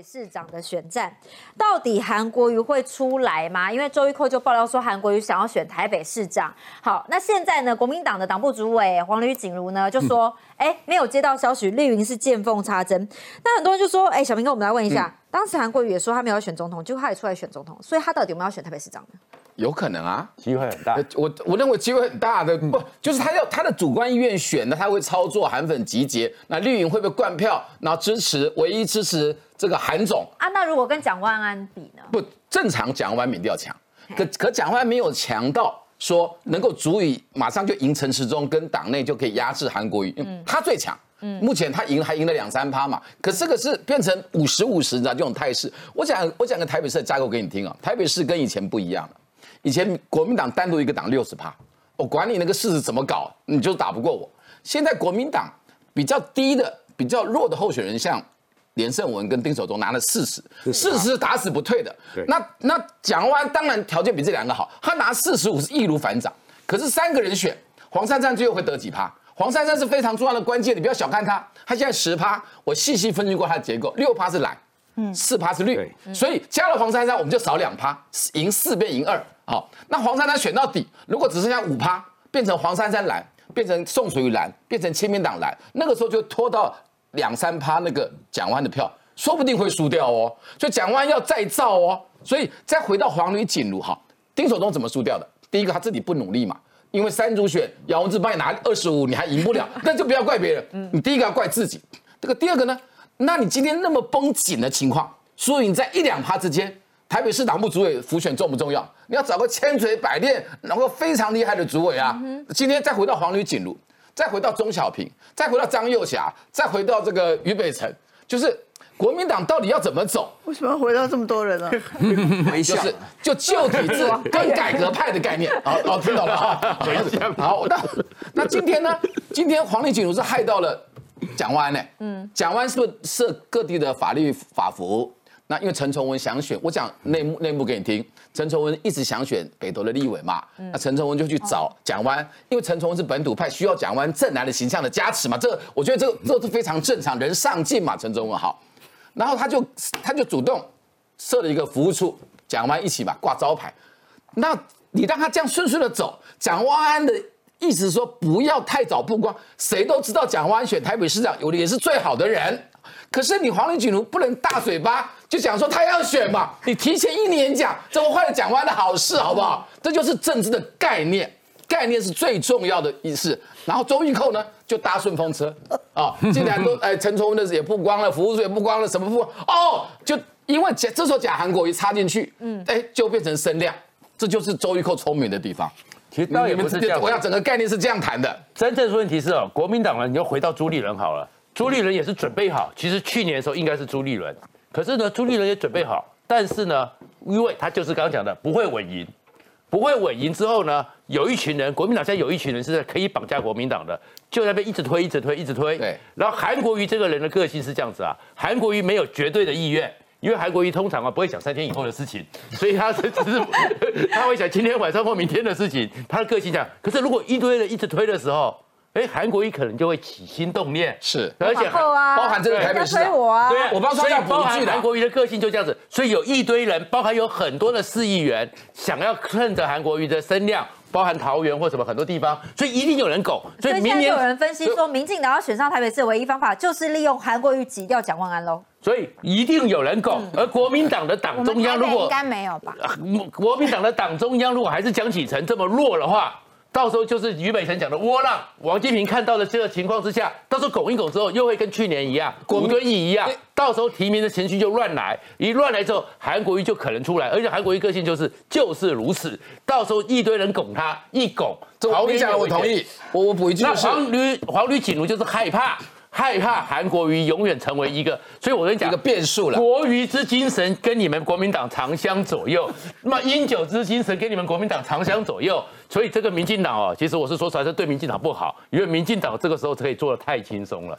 北市长的选战，到底韩国瑜会出来吗？因为周玉蔻就爆料说韩国瑜想要选台北市长。好，那现在呢，国民党的党部主委黄吕锦如呢就说，哎，没有接到消息，绿营是见缝插针。那很多人就说，哎，小明哥，我们来问一下，当时韩国瑜也说他没有选总统，结果他也出来选总统，所以他到底有没有要选台北市长呢？有可能啊，机会很大。我我认为机会很大的，不就是他要他的主观意愿选的，他会操作韩粉集结，那绿营会不会灌票，然后支持唯一支持这个韩总啊？那如果跟蒋万安比呢？不正常，蒋万民调强，可可蒋万安没有强到说能够足以马上就赢陈时中，跟党内就可以压制韩国瑜，嗯，他最强，嗯，目前他赢还赢了两三趴嘛，可这个是变成五十五十的这种态势。我讲我讲个台北市的架构给你听啊，台北市跟以前不一样了。以前国民党单独一个党六十趴，我管你那个事怎么搞，你就打不过我。现在国民党比较低的、比较弱的候选人，像连胜文跟丁守中拿了四十，四十打死不退的。那那蒋万当然条件比这两个好，他拿四十五是易如反掌。可是三个人选黄珊珊最后会得几趴？黄珊珊是非常重要的关键，你不要小看他。他现在十趴，我细细分析过他的结构，六趴是蓝，嗯，四趴是绿，所以加了黄珊珊，我们就少两趴，赢四变赢二。好，那黄珊珊选到底，如果只剩下五趴，变成黄珊珊蓝，变成宋楚瑜蓝，变成亲民党蓝，那个时候就拖到两三趴那个蒋万的票，说不定会输掉哦。所以蒋万要再造哦。所以再回到黄旅锦如哈，丁守中怎么输掉的？第一个他自己不努力嘛，因为三组选姚文智帮你拿二十五，你还赢不了，那就不要怪别人，你第一个要怪自己。这个第二个呢，那你今天那么绷紧的情况，输赢在一两趴之间。台北市党部主委浮选重不重要？你要找个千锤百炼、能够非常厉害的主委啊！今天再回到黄旅锦如，再回到钟小平，再回到张幼霞，再回到这个俞北辰，就是国民党到底要怎么走？为什么要回到这么多人呢？就是就旧体制跟改革派的概念。好，好，听懂了啊？好，那那今天呢？今天黄旅锦如是害到了蒋万呢？嗯，蒋万是不是设各地的法律法服？那因为陈崇文想选，我讲内幕内幕给你听。陈崇文一直想选北投的立委嘛，那陈崇文就去找蒋万，因为陈崇文是本土派，需要蒋万正南的形象的加持嘛。这个我觉得这个这是非常正常，人上进嘛。陈崇文好，然后他就他就主动设了一个服务处，蒋万一起嘛挂招牌。那你让他这样顺顺的走，蒋万安的意思是说不要太早曝光，谁都知道蒋万安选台北市长有的也是最好的人。可是你黄林锦如不能大嘴巴就讲说他要选嘛，你提前一年讲，怎么坏了蒋万的好事好不好？这就是政治的概念，概念是最重要的意思。然后周玉蔻呢就搭顺风车啊，进来都哎陈崇文的也不光了，服务处也不光了，什么不哦，就因为假这时候假韩国一插进去，嗯，哎就变成声量，这就是周玉蔻聪明的地方。其实倒也不是这样，我要整个概念是这样谈的。真正问题是哦，国民党呢，你就回到朱立伦好了。朱立伦也是准备好，其实去年的时候应该是朱立伦，可是呢，朱立伦也准备好，但是呢，因为他就是刚刚讲的不会稳赢，不会稳赢之后呢，有一群人，国民党现在有一群人是在可以绑架国民党的，就在那边一直推，一直推，一直推。对。然后韩国瑜这个人的个性是这样子啊，韩国瑜没有绝对的意愿，因为韩国瑜通常啊不会想三天以后的事情，所以他只是 他会想今天晚上或明天的事情，他的个性这样。可是如果一堆人一直推的时候，哎，韩国瑜可能就会起心动念，是，而且包含这个台北市，我啊，对，我帮他要包含韩国瑜的个性就这样子，所以有一堆人，包含有很多的市议员想要趁着韩国瑜的声量，包含桃园或什么很多地方，所以一定有人拱。所以明年有人分析说，民进党要选上台北市的唯一方法就是利用韩国瑜挤掉蒋万安喽。所以一定有人拱，而国民党的党中央如果应该没有吧？国民党的党中央如果还是江启臣这么弱的话。到时候就是俞北辰讲的窝囊，王金平看到了这个情况之下，到时候拱一拱之后，又会跟去年一样，滚跟义一样，到时候提名的情绪就乱来，一乱来之后，韩国瑜就可能出来，而且韩国瑜个性就是就是如此，到时候一堆人拱他，一拱，好，你讲我同意，我我补一句，那黄驴黄驴锦如就是害怕。害怕韩国瑜永远成为一个，所以我跟你讲一个变数了。国瑜之精神跟你们国民党长相左右，那么英九之精神跟你们国民党长相左右，所以这个民进党哦，其实我是说出来是对民进党不好，因为民进党这个时候可以做的太轻松了。